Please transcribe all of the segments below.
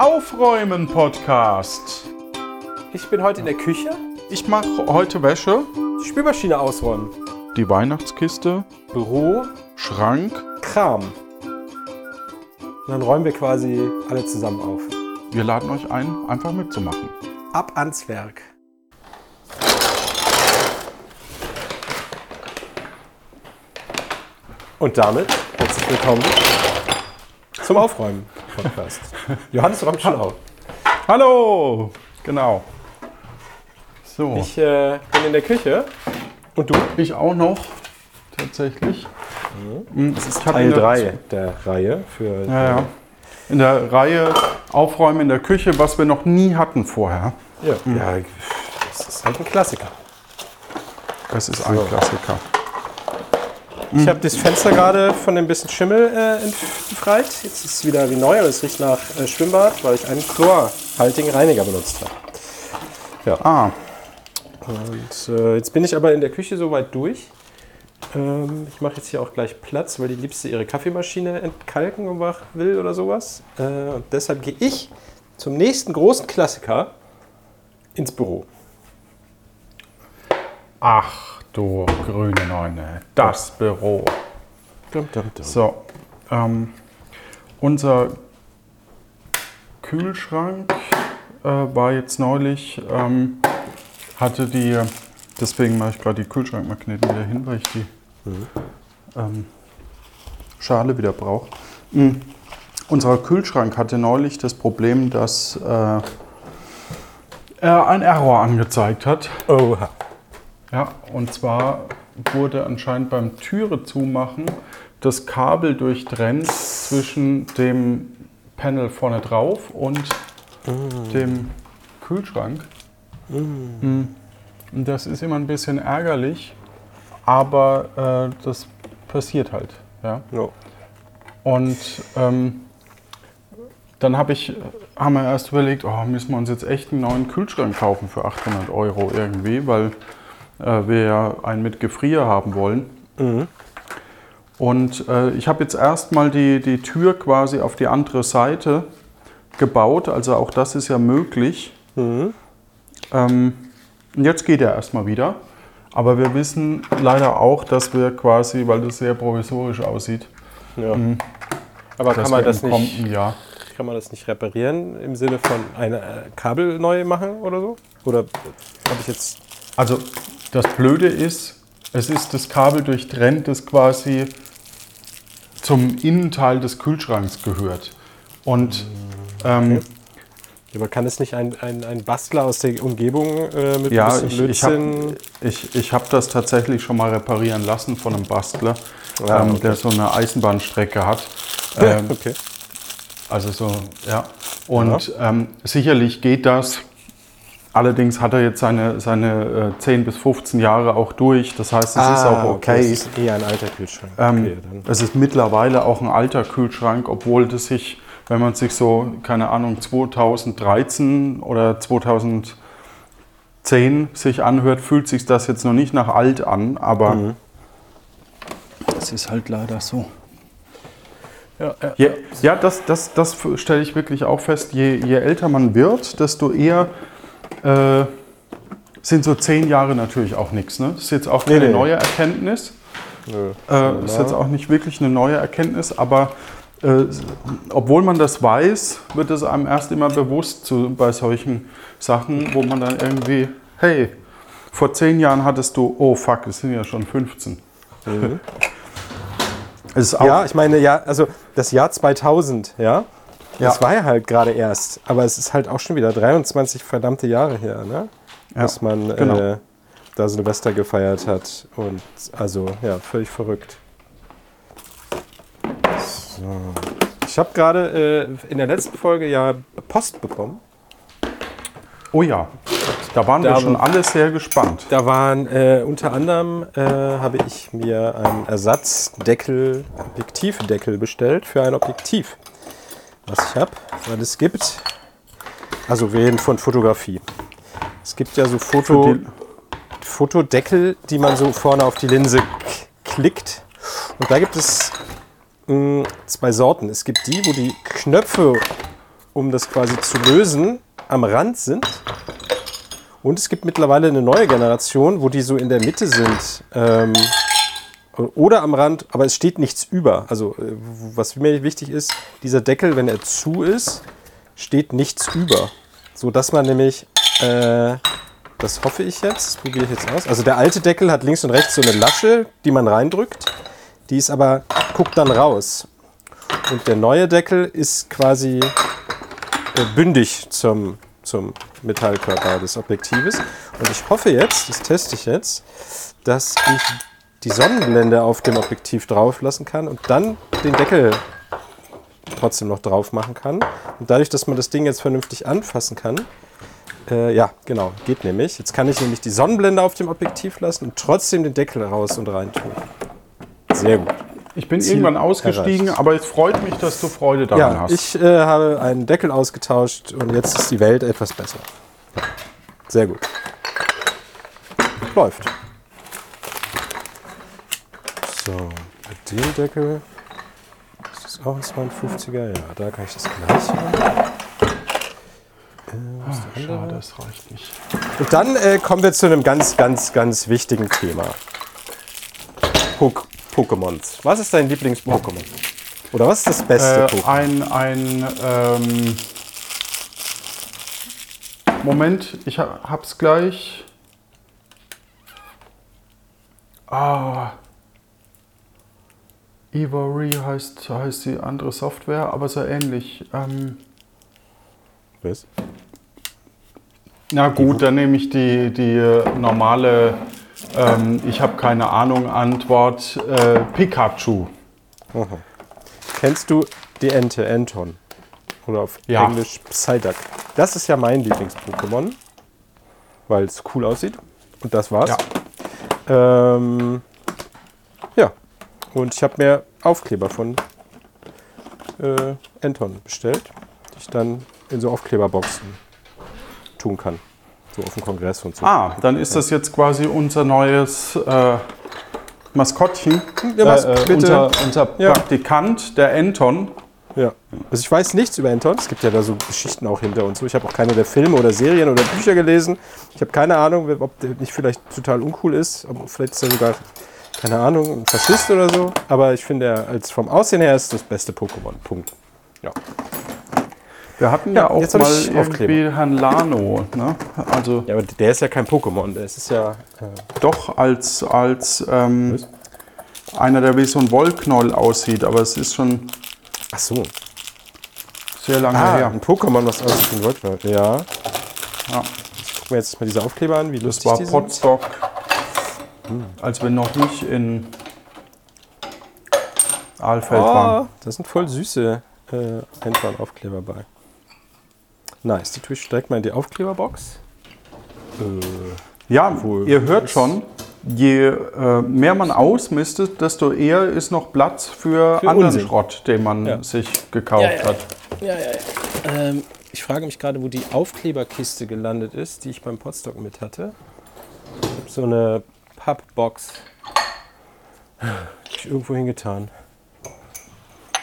Aufräumen Podcast. Ich bin heute in der Küche. Ich mache heute Wäsche, Die Spülmaschine ausräumen. die Weihnachtskiste, Büro, Schrank. Kram. Und dann räumen wir quasi alle zusammen auf. Wir laden euch ein, einfach mitzumachen. Ab ans Werk. Und damit herzlich willkommen zum Aufräumen-Podcast. Johannes räumt schon auf. Hallo! Genau. So, ich, Ich äh, bin in der Küche. Und du? auch noch, tatsächlich. Mhm. Das ist Ich hab Teil in der- 3 der Reihe für Ja, ja. In der Reihe Aufräumen in der Küche, was wir noch nie hatten vorher. Ja, ja, das ist halt ein Klassiker. Das ist ein Klassiker. Ich habe das Fenster gerade von dem bisschen Schimmel äh, entfreit. Jetzt ist es wieder wie neu und es riecht nach äh, Schwimmbad, weil ich einen chlorhaltigen Reiniger benutzt habe. Ah, Und äh, jetzt bin ich aber in der Küche soweit durch. Ähm, ich mache jetzt hier auch gleich Platz, weil die Liebste ihre Kaffeemaschine entkalken will oder sowas. Äh, und deshalb gehe ich zum nächsten großen Klassiker ins Büro. ach du grüne Neune, das Büro. Dum, dum, dum. So, ähm, unser Kühlschrank äh, war jetzt neulich, ähm, hatte die, deswegen mache ich gerade die Kühlschrankmagneten wieder hin, weil ich die ähm, Schale wieder brauche. Mhm. Unser Kühlschrank hatte neulich das Problem, dass äh, er ein Error angezeigt hat. Oha. Ja, und zwar wurde anscheinend beim Türe zumachen das Kabel durchtrennt zwischen dem Panel vorne drauf und dem Kühlschrank. Mm. Und das ist immer ein bisschen ärgerlich, aber äh, das passiert halt. Ja? Ja. Und ähm, dann hab ich, haben wir erst überlegt, oh, müssen wir uns jetzt echt einen neuen Kühlschrank kaufen für 800 Euro irgendwie, weil äh, wir ja einen mit Gefrier haben wollen. Und äh, ich habe jetzt erstmal die, die Tür quasi auf die andere Seite gebaut, also auch das ist ja möglich. Ähm, und jetzt geht er erstmal wieder. Aber wir wissen leider auch, dass wir quasi, weil das sehr provisorisch aussieht, Ja. Aber dass kann man, das nicht, Jahr kann man das nicht reparieren im Sinne von ein äh, Kabel neu machen oder so? Oder habe ich jetzt. Also das Blöde ist, es ist das Kabel durchtrennt, das quasi zum Innenteil des Kühlschranks gehört. Und ähm, Aber kann es nicht ein, ein, ein Bastler aus der Umgebung äh, mit ja, ein ich, bisschen ich habe Blödsinn? ich, ich hab das tatsächlich schon mal reparieren lassen von einem Bastler, Ah, ähm, okay. der so eine Eisenbahnstrecke hat. Ähm, okay. Also so, ja. Und Ähm, sicherlich geht das. Allerdings hat er jetzt seine, seine äh, 10 bis 15 Jahre auch durch. Das heißt, es ist auch okay. Ah, Das ist eher ein alter Kühlschrank. Ähm, okay, es ist mittlerweile auch ein alter Kühlschrank, obwohl das sich, wenn man sich so, keine Ahnung, 2013 oder 2010 sich anhört, fühlt sich das jetzt noch nicht nach alt an, aber es ist halt leider so. Ja, ja. Je, ja, das, das, das stelle ich wirklich auch fest. Je, je älter man wird, desto eher äh, sind so zehn Jahre natürlich auch nichts. Ne? Das ist jetzt auch keine nee. neue Erkenntnis. Nö. Äh, ist jetzt auch nicht wirklich eine neue Erkenntnis, aber äh, obwohl man das weiß, wird es einem erst immer bewusst zu, bei solchen Sachen, wo man dann irgendwie, hey, vor zehn Jahren hattest du, oh fuck, es sind ja schon 15. Es ist auch, Ja, ich meine, ja, also das Jahr 2000, ja, das Ja. war ja halt gerade erst. Aber es ist halt auch schon wieder 23 verdammte Jahre her, ne? Ja, Dass man genau. äh, da Silvester gefeiert hat. Und also, ja, völlig verrückt. So. Ich habe gerade äh, in der letzten Folge ja Post bekommen. Oh ja, da waren Da wir schon alle sehr gespannt. Da waren äh, unter anderem äh, habe ich mir einen Ersatzdeckel, Objektivdeckel bestellt für ein Objektiv, was ich habe, weil es gibt, also wir reden von Fotografie. Es gibt ja so Foto, die- Fotodeckel, die man so vorne auf die Linse klickt. Und da gibt es mh, zwei Sorten. Es gibt die, wo die Knöpfe um das quasi zu lösen, am Rand sind. Und es gibt mittlerweile eine neue Generation, wo die so in der Mitte sind. Ähm, oder am Rand, aber es steht nichts über. Also äh, was mir wichtig ist, dieser Deckel, wenn er zu ist, steht nichts über. So dass man nämlich, äh, das hoffe ich jetzt, probiere ich jetzt aus. Also der alte Deckel hat links und rechts so eine Lasche, die man reindrückt. Die ist aber, guckt dann raus. Und der neue Deckel ist quasi äh, bündig zum, zum Metallkörper des Objektives. Und ich hoffe jetzt, das teste ich jetzt, dass ich die Sonnenblende auf dem Objektiv drauf lassen kann und dann den Deckel trotzdem noch drauf machen kann. Und dadurch, dass man das Ding jetzt vernünftig anfassen kann, äh, ja, genau, geht nämlich. Jetzt kann ich nämlich die Sonnenblende auf dem Objektiv lassen und trotzdem den Deckel raus und rein tun. Sehr gut. Ich bin Ziel irgendwann ausgestiegen, erreicht. aber es freut mich, dass du Freude daran Ja, hast. ich äh, habe einen Deckel ausgetauscht und jetzt ist die Welt etwas besser. Sehr gut. Läuft. So, bei dem Deckel ist das auch ein 52er. Ja, da kann ich das gleich haben. Äh, andere? Schade, es reicht nicht. Und dann äh, kommen wir zu einem ganz, ganz, ganz wichtigen Thema. Pok Pokémons. Was ist dein Lieblings-Pokémon? Oder was ist das beste Äh, Pokémon? ein, ein ähm Moment, ich ha- hab's gleich. Ah. Ivory heißt, heißt die andere Software, aber so ähnlich. Ähm, Was? na gut, dann nehme ich die, die äh, normale, ähm, ich habe keine Ahnung, Antwort äh, Pikachu. Kennst du die Ente, Anton? Oder auf Ja. Englisch Psyduck. Das ist ja mein Lieblings-Pokémon, weil es cool aussieht. Und das war's. Ja. Ähm. Und ich habe mir Aufkleber von äh, Anton bestellt, die ich dann in so Aufkleberboxen tun kann. So auf dem Kongress und so. Ah, dann ist das jetzt quasi unser neues äh, Maskottchen. Ja, Mas- äh, bitte. unser unser Ja. Praktikant, der Anton. Ja. Also ich weiß nichts über Anton. Es gibt ja da so Geschichten auch hinter und so. Ich habe auch keine der Filme oder Serien oder Bücher gelesen. Ich habe keine Ahnung, ob der nicht vielleicht total uncool ist. Aber vielleicht ist er sogar, keine Ahnung, ein Faschist oder so. Aber ich finde, er als vom Aussehen her ist das beste Pokémon. Punkt. Ja. Wir hatten ja, auch jetzt mal ich irgendwie Herrn Lano. Ne? Also Ja, aber der ist ja kein Pokémon. Der ist ja. Äh, doch als, als ähm, einer, der wie so ein Wollknoll aussieht, aber es ist schon ach so. sehr lange Ah, her. ein Pokémon, was aussieht wie ein Wolfswald. Ja. Ja. Ich gucke mir jetzt mal diese Aufkleber an, wie Das lustig war die sind. Potstock, als wir noch nicht in Aalfeld waren. Oh, da sind voll süße äh, Anton-Aufkleber bei. Nice, die tue ich direkt mal in die Aufkleberbox. Äh, Ja, Wohl. ihr hört schon, je äh, mehr man ausmistet, desto eher ist noch Platz für, Für anderen Unsinn. Schrott, den man Ja. sich gekauft Ja, ja. hat. Ja, ja, ja. Ähm, ich frage mich gerade, wo die Aufkleberkiste gelandet ist, die ich beim Potstock mit hatte. Ich habe so eine Pappbox. Hab ich irgendwo hingetan.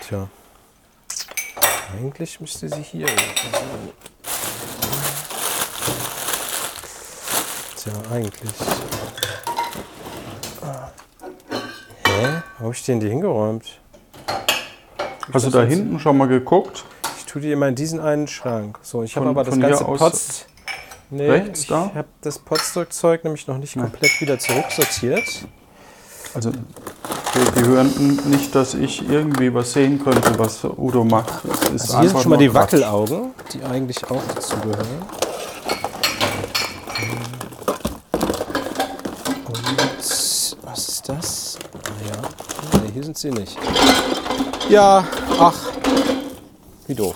Tja. Eigentlich müsste sie hier. Tja, eigentlich. Hä? Wo habe ich den die hingeräumt? Hast du da hinten schon mal geguckt? Ich tue die immer in diesen einen Schrank. So, ich habe aber das ganze Post. Nee, rechts ich da? habe das Potstock-Zeug nämlich noch nicht komplett wieder zurücksortiert. Also die, die hören nicht, dass ich irgendwie was sehen könnte, was Udo macht. Also hier sind schon mal die Quatsch. Wackelaugen, die eigentlich auch dazu gehören. Und was ist das? Ah ja, nee, hier sind sie nicht. Ja, ach, wie doof.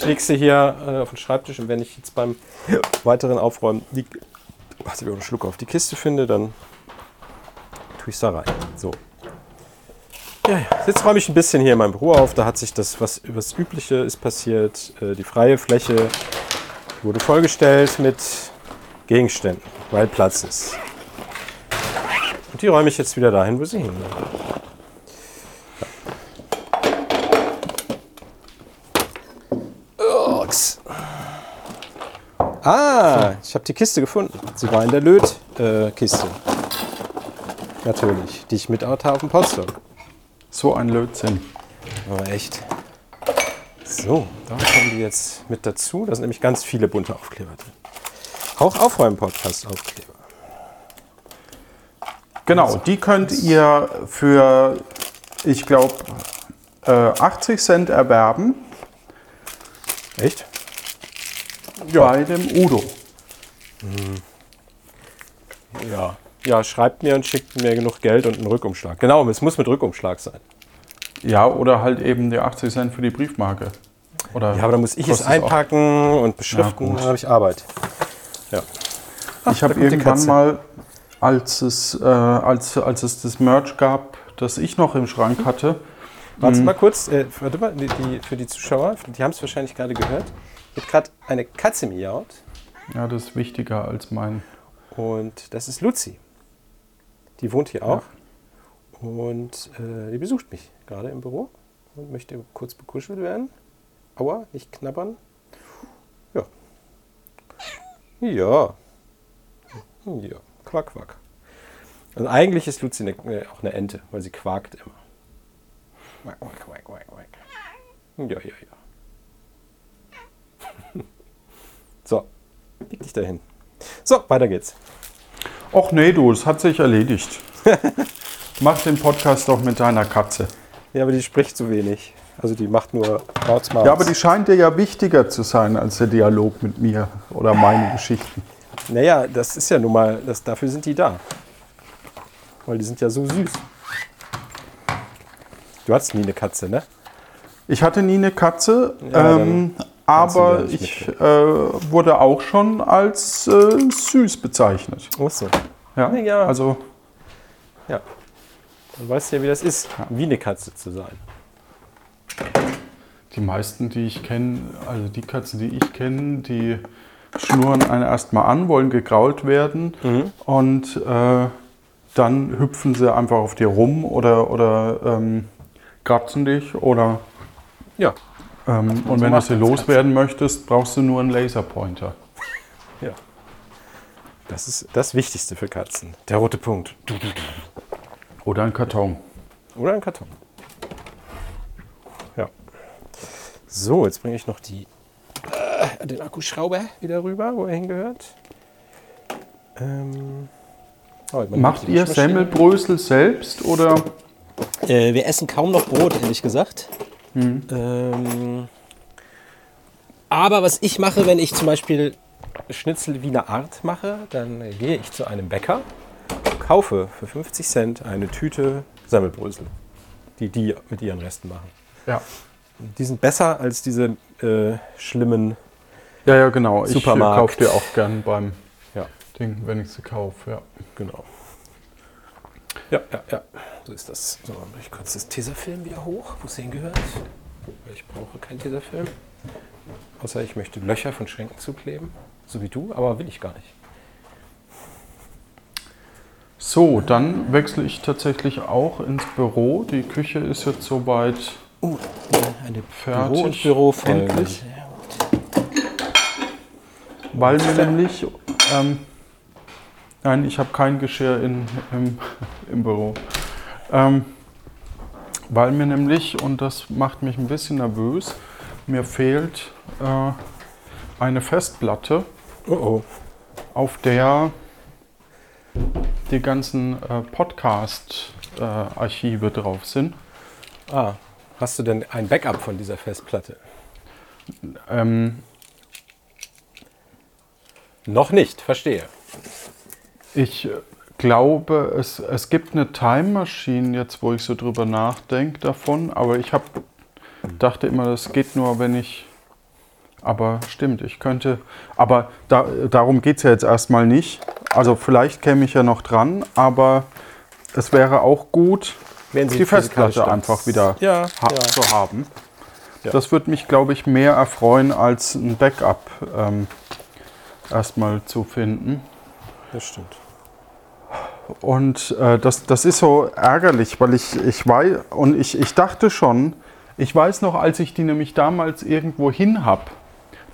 Ich lege sie hier äh, auf den Schreibtisch und wenn ich jetzt beim weiteren Aufräumen die, warte, ich einen Schluck auf die Kiste finde, dann tue ich es da rein. So. Ja. Jetzt räume ich ein bisschen hier in meinem Büro auf. Da hat sich das, was was Übliche ist passiert. Äh, Die freie Fläche wurde vollgestellt mit Gegenständen, weil Platz ist. Und die räume ich jetzt wieder dahin, wo sie hingehören. Ah, ich habe die Kiste gefunden. Sie war in der Lötkiste. Natürlich, die ich mit hatte auf dem Postdoc. So ein Lötzinn. Aber echt. So, da kommen die jetzt mit dazu. Da sind nämlich ganz viele bunte Aufkleber drin. Auch Aufräumen-Podcast-Aufkleber. Genau, die könnt ihr für, ich glaube, äh, 80 Cent erwerben Echt? Bei dem Udo. Ja. Ja, schreibt mir und schickt mir genug Geld und einen Rückumschlag. Genau, es muss mit Rückumschlag sein. Ja, oder halt eben die 80 Cent für die Briefmarke. Oder Ja, aber dann muss ich es kostet auch- einpacken und beschriften, Ja, dann habe ich Arbeit. Ja. Ich habe da irgendwann mal, als es, äh, als, als es das Merch gab, das ich noch im Schrank hatte, Warte mal kurz, äh, warte mal, die, die, für die Zuschauer, die haben es wahrscheinlich gerade gehört. Hier hat gerade eine Katze miaut ja, das ist wichtiger als mein. und das ist Luzi. Die wohnt hier auch und äh, die besucht mich gerade im Büro und möchte kurz bekuschelt werden. Aua, nicht knabbern. Ja. Ja. Ja, quack, quack. Also eigentlich ist Luzi eine, äh, auch eine Ente, weil sie quakt immer. Quack, quack, quack, quack, quack. Ja, ja, ja. So, leg dich dahin. So, weiter geht's. Och nee, du, es hat sich erledigt. Mach den Podcast doch mit deiner Katze. Ja, aber die spricht zu wenig. Also die macht nur Maus. Ja, aber die scheint dir ja wichtiger zu sein als der Dialog mit mir oder meine Geschichten. Naja, das ist ja nun mal, das, dafür sind die da. Weil die sind ja so süß. Du hattest nie eine Katze, ne? Ich hatte nie eine Katze, Ja, ähm, aber ich äh, wurde auch schon als äh, süß bezeichnet. Ach so. Ja, Ja. also Ja. Dann weißt du ja, wie das ist, wie eine Katze zu sein. die meisten, die ich kenne, also die Katzen, die ich kenne, die schnurren einen erstmal an, wollen gegrault werden und äh, dann hüpfen sie einfach auf dir rum oder, oder ähm, kratzen dich oder Ja. Ähm, und wenn du sie loswerden möchtest, brauchst du nur einen Laserpointer. Ja. Das ist das Wichtigste für Katzen. Der rote Punkt. Oder einen Karton. Oder ein Karton. Ja. So, jetzt bringe ich noch die, äh, den Akkuschrauber wieder rüber, wo er hingehört. Ähm, oh, Macht ihr. Semmelbrösel selbst oder? Äh, wir essen kaum noch Brot, ehrlich gesagt. Ähm, aber was ich mache, wenn ich zum Beispiel Schnitzel Wiener Art mache, dann gehe ich zu einem Bäcker, kaufe für 50 Cent eine Tüte Semmelbrösel, die die mit ihren Resten machen. Ja. Die sind besser als diese äh, schlimmen. Ja, ja, genau. Ich äh, Supermarkt. kaufe dir auch gern beim Ja, Ding, wenn ich sie kaufe. Ja. genau. Ja, ja, ja. So ist das. So, dann mache ich kurz das Tesafilm wieder hoch, wo es hingehört. Weil ich brauche keinen Tesafilm. Außer ich möchte Löcher von Schränken zukleben. So wie du, aber will ich gar nicht. So, dann wechsle ich tatsächlich auch ins Büro. Die Küche ist jetzt soweit. Uh, eine Fertig. Büro- und Bürofolge. Endlich. Weil mir nämlich. Ähm, nein, ich habe kein Geschirr in, im, im Büro. Ähm, weil mir nämlich, und das macht mich ein bisschen nervös, mir fehlt äh, eine Festplatte, Oh oh. auf der die ganzen äh, Podcast-Archive drauf sind. Ah, hast du denn ein Backup von dieser Festplatte? Ähm, Noch nicht, verstehe. Ich glaube, es, es gibt eine Time Machine, jetzt wo ich so drüber nachdenke davon, aber ich hab, dachte immer, das geht nur, wenn ich. Aber stimmt, ich könnte. Aber da, darum geht es ja jetzt erstmal nicht. Also vielleicht käme ich ja noch dran, aber es wäre auch gut, Wenn Sie die Festplatte einfach wieder Ja, ha ja. zu haben. Ja. Das würde mich, glaube ich, mehr erfreuen, als ein Backup ähm, erstmal zu finden. Das stimmt. Und äh, das, das ist so ärgerlich, weil ich, ich weiß, und ich, ich dachte schon, ich weiß noch, als ich die nämlich damals irgendwo hin habe,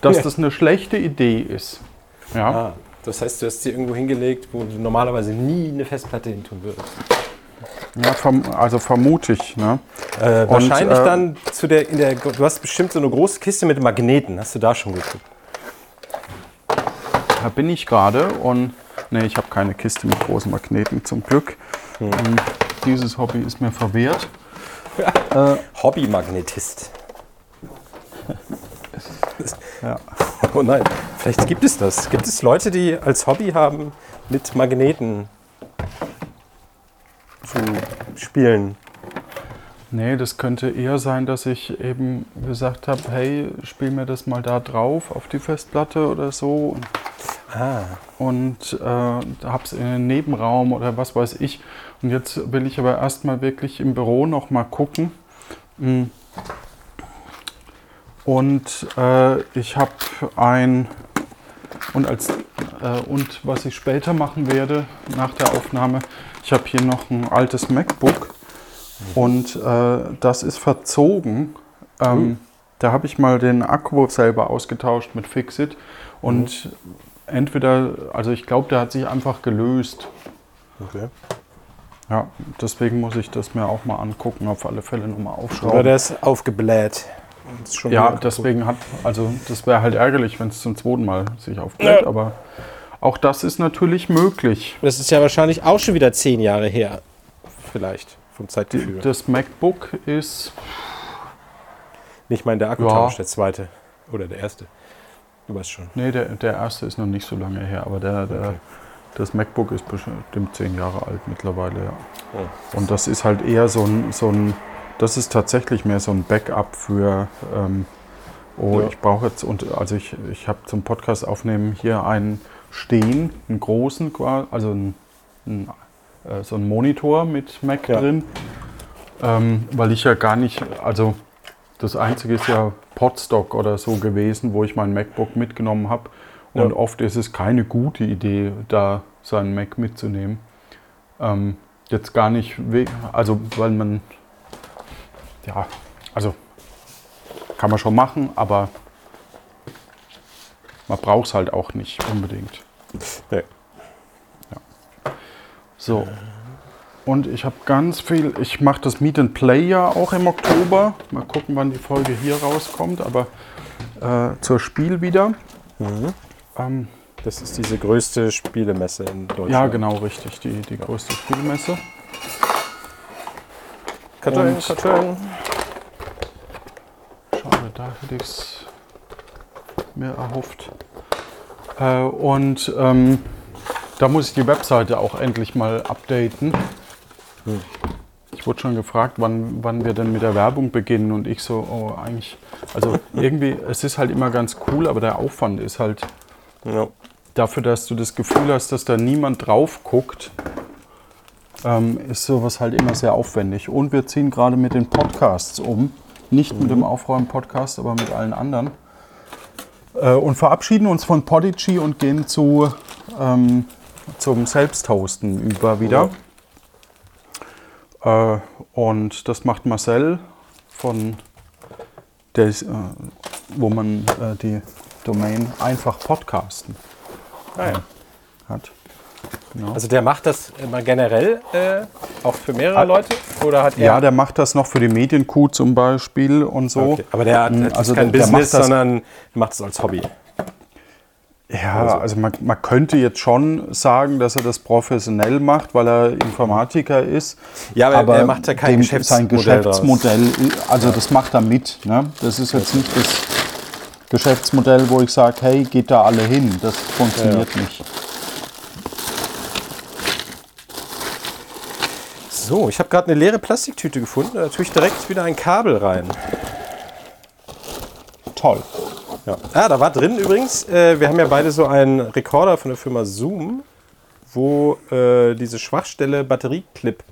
dass Ja. das eine schlechte Idee ist. Ja. Ah, das heißt, du hast sie irgendwo hingelegt, wo du normalerweise nie eine Festplatte hin tun würdest. Ja, verm also vermute ich. Ne? Äh, wahrscheinlich äh, dann zu der, in der, du hast bestimmt so eine große Kiste mit Magneten. Hast du da schon geguckt? Da bin ich gerade und nee, ich habe keine Kiste mit großen Magneten zum Glück. Hm. Und dieses Hobby ist mir verwehrt. Hobbymagnetist. Ja. Oh nein, vielleicht gibt es das. Gibt es Leute, die als Hobby haben, mit Magneten zu spielen? Nee, das könnte eher sein, dass ich eben gesagt habe, hey, spiel mir das mal da drauf auf die Festplatte oder so und, Ah, und äh, hab's in einen Nebenraum oder was weiß ich. Und jetzt will ich aber erstmal wirklich im Büro noch mal gucken. Mm. Und äh, ich habe ein und als äh, und was ich später machen werde nach der Aufnahme, ich habe hier noch ein altes MacBook und äh, das ist verzogen. Ähm, Da habe ich mal den Akku selber ausgetauscht mit Fixit und entweder, also ich glaube, der hat sich einfach gelöst. okay. Ja, deswegen muss ich das mir auch mal angucken, auf alle Fälle nochmal Oder aufschrauben. der ist aufgebläht. Ist schon Ja, deswegen hat, also das wäre halt ärgerlich, wenn es zum zweiten Mal sich aufbläht, Ja. aber auch das ist natürlich möglich. Das ist ja wahrscheinlich auch schon wieder zehn Jahre her. Vielleicht, vom Zeitgefühl. Das MacBook ist, Nicht mein der Ja. Akkutausch, der zweite. Oder der erste. Du weißt schon. nee, der, der erste ist noch nicht so lange her, aber der, der, Okay. das MacBook ist bestimmt zehn Jahre alt mittlerweile, ja. Oh. Und das ist halt eher so ein, so ein das ist tatsächlich mehr so ein Backup für, ähm, oh, Ja. ich brauche jetzt, und also ich, ich habe zum Podcast aufnehmen hier einen stehen, einen großen, qua- also ein, ein, äh, so einen Monitor mit Mac Ja. drin, ähm, weil ich ja gar nicht, also das einzige ist ja Podstock oder so gewesen, wo ich mein MacBook mitgenommen habe. Und Ja. oft ist es keine gute Idee, da seinen Mac mitzunehmen. Ähm, jetzt gar nicht, also weil man, ja, also kann man schon machen, aber man braucht es halt auch nicht unbedingt. Nee. So. Und ich habe ganz viel, ich mache das Meet and Play ja auch im Oktober. Mal gucken, wann die Folge hier rauskommt, aber äh, zur Spiel wieder. Ähm, Das ist diese größte Spielemesse in Deutschland. ja, genau, richtig, die, die größte Spielmesse. Kartoffeln, Und- Kartoffeln. Schade, da hätte ich es mir erhofft. Äh, und ähm, da muss ich die Webseite auch endlich mal updaten. Ich wurde schon gefragt, wann, wann wir denn mit der Werbung beginnen und ich so, oh, eigentlich, also irgendwie, es ist halt immer ganz cool, aber der Aufwand ist halt Ja. dafür, dass du das Gefühl hast, dass da niemand drauf guckt, ähm, ist sowas halt immer sehr aufwendig. Und wir ziehen gerade mit den Podcasts um. Nicht mit dem Aufräumen-Podcast, aber mit allen anderen. Äh, und verabschieden uns von Podigy und gehen zu, ähm, zum Selbsthosten über wieder. Äh, und das macht Marcel von der, ist, äh, wo man äh, die Domain einfach podcasten Ah, ja. hat. Genau. Also der macht das immer generell äh, auch für mehrere Ah. Leute? Oder hat er... ja, der macht das noch für die Medienkuh zum Beispiel und so. Okay. Aber der hat das also kein der- der Business, macht das- sondern macht es als Hobby. Ja, also man, man könnte jetzt schon sagen, dass er das professionell macht, weil er Informatiker ist. Ja, aber er macht ja kein dem- Geschäftsmodell Sein Geschäftsmodell, also das macht er mit. Ne? Das ist jetzt nicht das Geschäftsmodell, wo ich sage, hey, geht da alle hin. Das funktioniert nicht. So, ich habe gerade eine leere Plastiktüte gefunden. Da tue ich direkt wieder ein Kabel rein. Toll. Ja. Ah, da war drin übrigens, äh, wir haben ja beide so einen Rekorder von der Firma Zoom, wo äh, diese Schwachstelle Batterieclip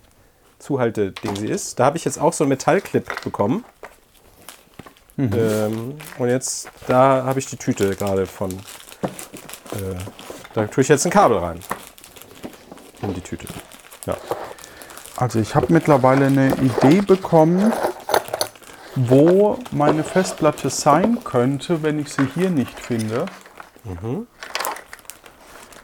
Zuhalte-Ding sie ist. Da habe ich jetzt auch so einen Metallclip bekommen. Ähm, und jetzt, da habe ich die Tüte gerade von. Äh, da tue ich jetzt ein Kabel rein. In die Tüte. Ja. Also ich habe mittlerweile eine Idee bekommen, wo meine Festplatte sein könnte, wenn ich sie hier nicht finde.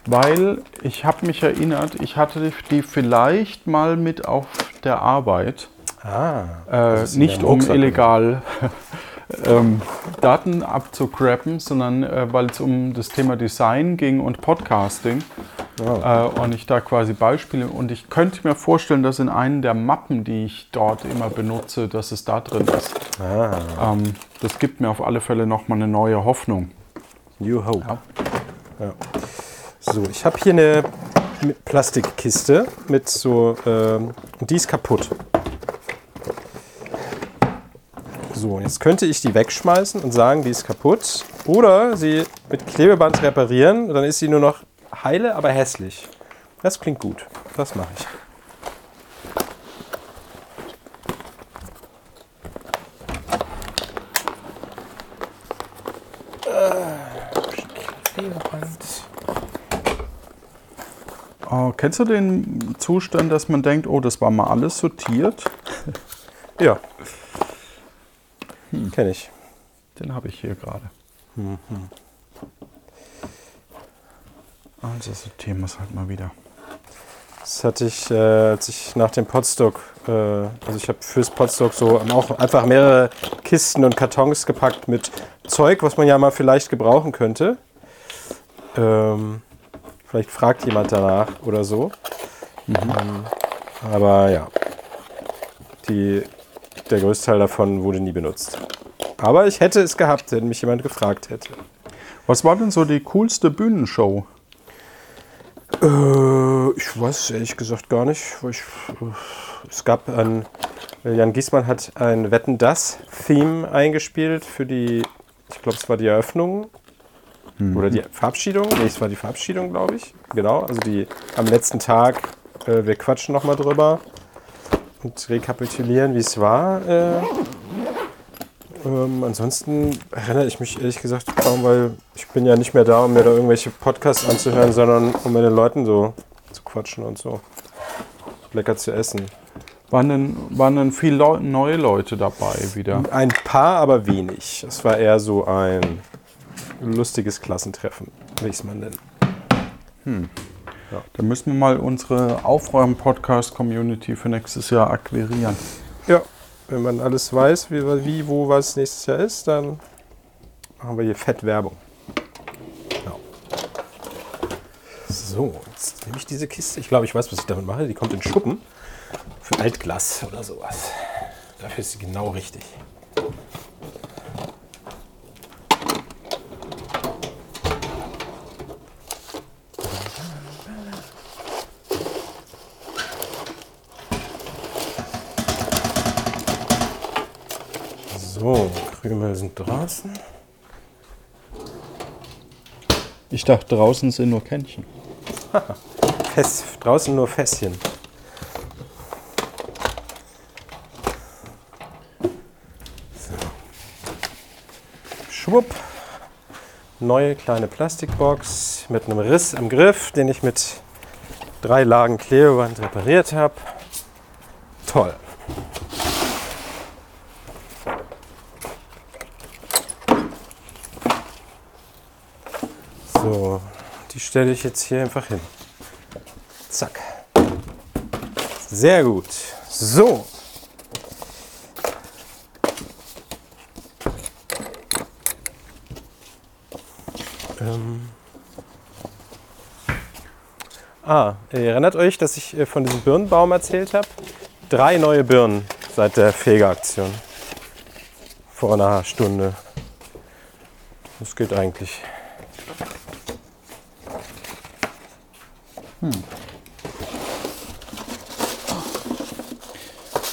Weil ich habe mich erinnert, ich hatte die vielleicht mal mit auf der Arbeit. Ah. Äh, nicht um illegal ähm, Daten abzucrappen, sondern äh, weil es um das Thema Design ging und Podcasting. Äh, und ich da quasi Beispiele. Und ich könnte mir vorstellen, dass in einen der Mappen, die ich dort immer benutze, dass es da drin ist. Ah. Ähm, das gibt mir auf alle Fälle nochmal eine neue Hoffnung. New Hope. Ja. So, ich habe hier eine Plastikkiste mit so, ähm, und die ist kaputt. So, jetzt könnte ich die wegschmeißen und sagen, die ist kaputt. Oder sie mit Klebeband reparieren, dann ist sie nur noch heile, aber hässlich. Das klingt gut. Das mache ich. Äh, kennst du den Zustand, dass man denkt, oh, das war mal alles sortiert? Ja. Kenne ich. Den habe ich hier gerade. Also sortieren wir es halt mal wieder. Das hatte ich, äh, als ich nach dem Podstock, äh, also ich habe fürs Podstock so auch einfach mehrere Kisten und Kartons gepackt mit Zeug, was man ja mal vielleicht gebrauchen könnte. Ähm, vielleicht fragt jemand danach oder so. Ähm, aber ja, die, der Größteil davon wurde nie benutzt. Aber ich hätte es gehabt, wenn mich jemand gefragt hätte. Was war denn so die coolste Bühnenshow? Äh, ich weiß ehrlich gesagt gar nicht. Ich, äh, es gab ein, Jan Giesmann hat ein Wetten das Theme eingespielt für die, ich glaube, es war die Eröffnung oder die Verabschiedung. Nee, es war die Verabschiedung, glaube ich. Genau, also die am letzten Tag. Äh, wir quatschen nochmal drüber und rekapitulieren, wie es war. Äh, ähm, ansonsten erinnere ich mich ehrlich gesagt kaum, weil ich bin ja nicht mehr da, um mir da irgendwelche Podcasts anzuhören, sondern um mit den Leuten so zu quatschen und so lecker zu essen. Waren denn, waren denn viele Leu neue Leute dabei wieder? Ein paar, aber wenig. Es war eher so ein lustiges Klassentreffen, will ich es mal nennen. Da müssen wir mal unsere Aufräumen-Podcast-Community für nächstes Jahr akquirieren. Ja, wenn man alles weiß, wie, wie wo was nächstes Jahr ist, dann machen wir hier fett Werbung. Ja. So, jetzt nehme ich diese Kiste. Ich glaube, ich weiß, was ich damit mache. Die kommt in Schuppen für Altglas oder sowas. Dafür ist sie genau richtig. Krümel sind draußen. Ich dachte, draußen sind nur Kännchen. Fest, draußen nur Fässchen. So. Schwupp. Neue kleine Plastikbox mit einem Riss im Griff, den ich mit drei Lagen Klebeband repariert habe. Toll. So, die stelle ich jetzt hier einfach hin. Zack. Sehr gut. So. Ähm. Ah, ihr erinnert euch, dass ich äh, von diesem Birnenbaum erzählt habe? Drei neue Birnen seit der Fegeraktion. Vor einer Stunde. Das geht eigentlich.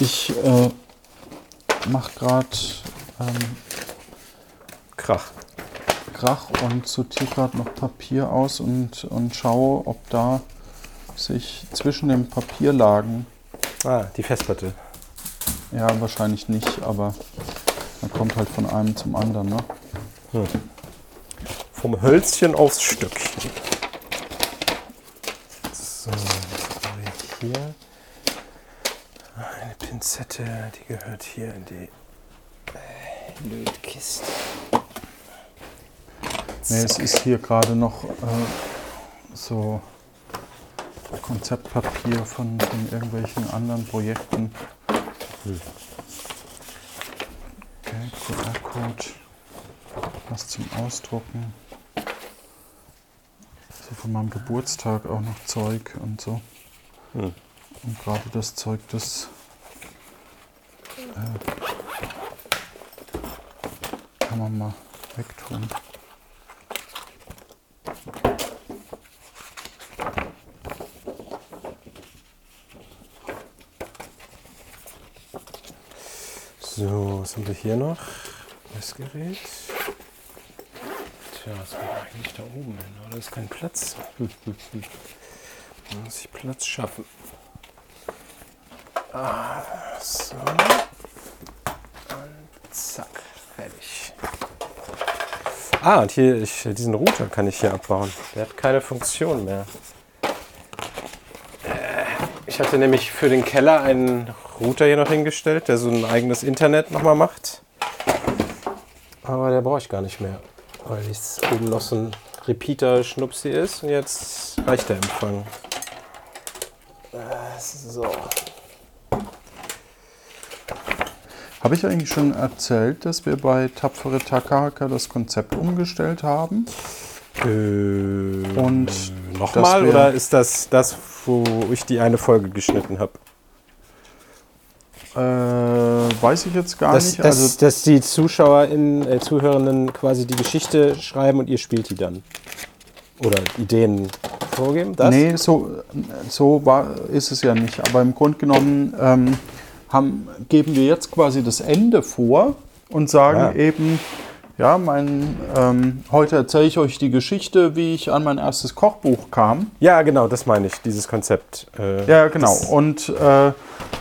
Ich äh, mache gerade ähm, Krach. Krach und sortiere gerade noch Papier aus und, und schaue, ob da sich zwischen den Papierlagen, Ah, die Festplatte. ja wahrscheinlich nicht, aber man kommt halt von einem zum anderen. Ne? Vom Hölzchen aufs Stöckchen. So, was haben wir hier? Eine Pinzette, die gehört hier in die Blöde Kiste. Nee, es ist hier gerade noch äh, so Konzeptpapier von, von irgendwelchen anderen Projekten. Okay, QR-Code. Was zum Ausdrucken. So von meinem Geburtstag auch noch Zeug und so. Hm. Und gerade das Zeug, das kann man mal wegtun. So, was haben wir hier noch? Messgerät. Tja, was war eigentlich da oben hin? Oh, Da ist kein Platz. Da muss ich Platz schaffen. Ah, so. Und zack, fertig. Ah, und hier, ich, diesen Router kann ich hier abbauen. Der hat keine Funktion mehr. Ich hatte nämlich für den Keller einen Router hier noch hingestellt, der so ein eigenes Internet nochmal macht. Aber der brauche ich gar nicht mehr, weil es oben noch so ein Repeater-Schnupsi ist und jetzt reicht der Empfang. Äh, So. Habe ich eigentlich schon erzählt, dass wir bei Tapfere Takahaka das Konzept umgestellt haben? Äh, Und nochmal oder ist das das, wo ich die eine Folge geschnitten habe? Äh, weiß ich jetzt gar Dass, nicht. dass, Also, dass die Zuschauer, in, äh, Zuhörenden quasi die Geschichte schreiben und ihr spielt die dann. Oder Ideen vorgeben? Das? nee, so, so war, ist es ja nicht. Aber im Grunde genommen ähm, haben, geben wir jetzt quasi das Ende vor und sagen Ja. eben, ja, mein, ähm, heute erzähle ich euch die Geschichte, wie ich an mein erstes Kochbuch kam. Ja, genau, das meine ich, dieses Konzept. Äh, Ja, genau. Und, äh,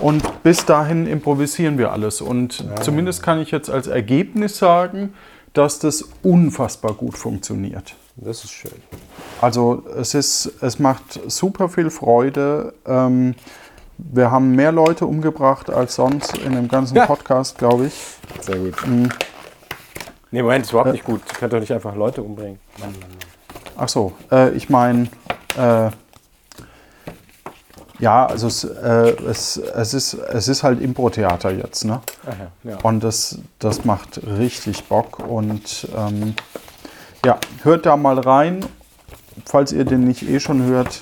und bis dahin improvisieren wir alles. Und zumindest kann ich jetzt als Ergebnis sagen, dass das unfassbar gut funktioniert. Das ist schön. Also es, ist, es macht super viel Freude. Ähm, wir haben mehr Leute umgebracht als sonst in dem ganzen Ja. Podcast, glaube ich. Sehr gut. Mhm. Nee, Moment, ist überhaupt nicht gut. Ihr könnt doch nicht einfach Leute umbringen. Mann, Mann, Mann. Ach so, äh, ich meine, äh, ja, also es, äh, es, es, ist, es ist halt Impro-Theater jetzt, ne? Ach ja, ja. Und das, das macht richtig Bock. Und ähm, ja, hört da mal rein, falls ihr den nicht eh schon hört.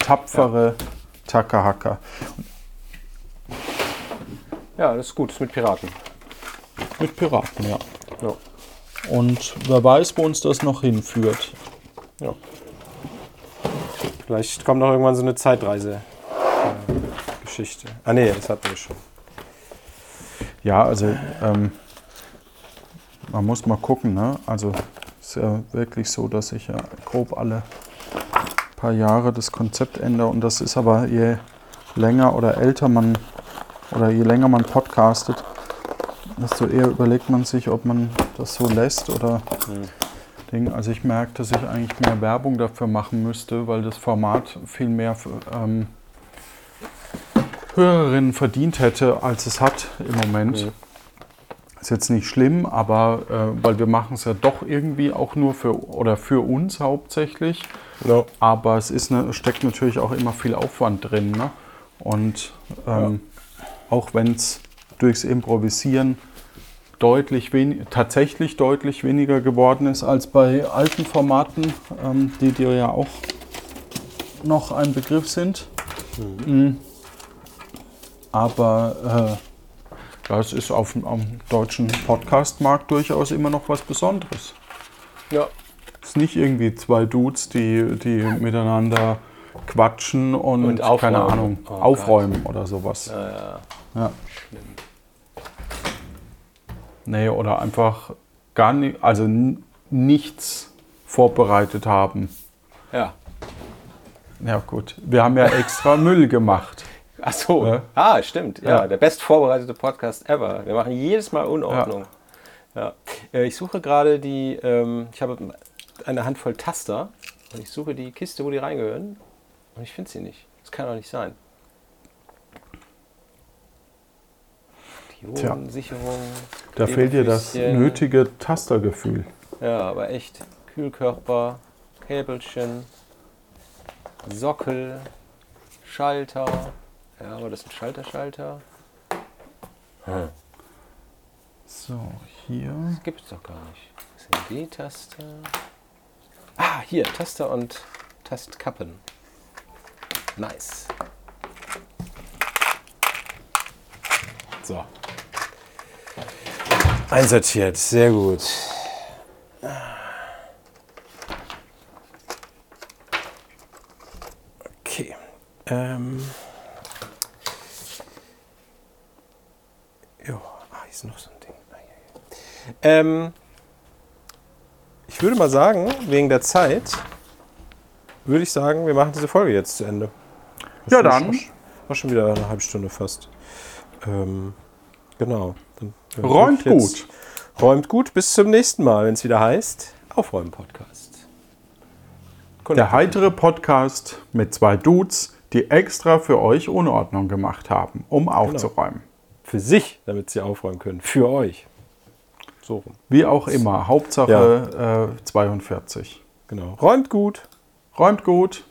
Tapfere Takahaka. ja, das ist gut, das ist mit Piraten. Mit Piraten, ja. Ja. Und wer weiß, wo uns das noch hinführt. ja. Vielleicht kommt noch irgendwann so eine Zeitreise-Geschichte. Ah, nee, das hatten wir schon. Ja, also ähm, man muss mal gucken. Ne? Also es ist ja wirklich so, dass ich ja grob alle paar Jahre das Konzept ändere. Und das ist aber je länger oder älter man oder je länger man podcastet, desto eher überlegt man sich, ob man das so lässt oder Ding. Also ich merke, dass ich eigentlich mehr Werbung dafür machen müsste, weil das Format viel mehr ähm, Hörerinnen verdient hätte, als es hat im Moment. Mhm. Ist jetzt nicht schlimm, aber äh, weil wir machen es ja doch irgendwie auch nur für oder für uns hauptsächlich. No. Aber es ist ne, steckt natürlich auch immer viel Aufwand drin. Ne? Und ähm, auch wenn es durchs Improvisieren deutlich tatsächlich deutlich weniger geworden ist als bei alten Formaten, ähm, die dir ja auch noch ein Begriff sind. Mhm. Aber äh, ja, es ist auf, dem- am deutschen Podcast-Markt durchaus immer noch was Besonderes. Ja. Es ist nicht irgendwie zwei Dudes, die, die miteinander quatschen und, Und aufräumen. keine Ahnung, Oh aufräumen oder sowas. Ja, ja. Ja. Nee, oder einfach gar nicht, also nichts vorbereitet haben. ja. Ja, gut. Wir haben ja extra Müll gemacht. Ach so. Ja. Ah, stimmt. Ja, Ja. der best vorbereitete Podcast ever. Wir machen jedes Mal Unordnung. Ja. Äh, Ich suche gerade die, ähm, ich habe eine Handvoll Taster und ich suche die Kiste, wo die reingehören und ich finde sie nicht. Das kann doch nicht sein. Tja. Diodensicherung, Da fehlt dir das nötige Tastergefühl. Ja, aber echt. Kühlkörper, Käbelchen, Sockel, Schalter. Ja, aber das ist ein Schalter-Schalter. Hm. So, hier. Das gibt es doch gar nicht. Was sind die Taster? Ah, hier, Taster und Tastkappen. Nice. So. Einsortiert, sehr gut. Okay. Ähm. Jo, ah, hier ist noch so ein Ding. Ja, ja. Ähm, ich würde mal sagen, wegen der Zeit, würde ich sagen, wir machen diese Folge jetzt zu Ende. Ja, Das dann. War, war schon wieder eine halbe Stunde fast. Ähm, genau. Dann, äh, Räumt gut. Räumt gut. Bis zum nächsten Mal, wenn es wieder heißt Aufräumen-Podcast. Der heitere Podcast mit zwei Dudes, die extra für euch Unordnung gemacht haben, um aufzuräumen. Für sich, damit sie aufräumen können. Für euch. So rum. Wie auch immer. Hauptsache äh, 42. Genau. Räumt gut. Räumt gut.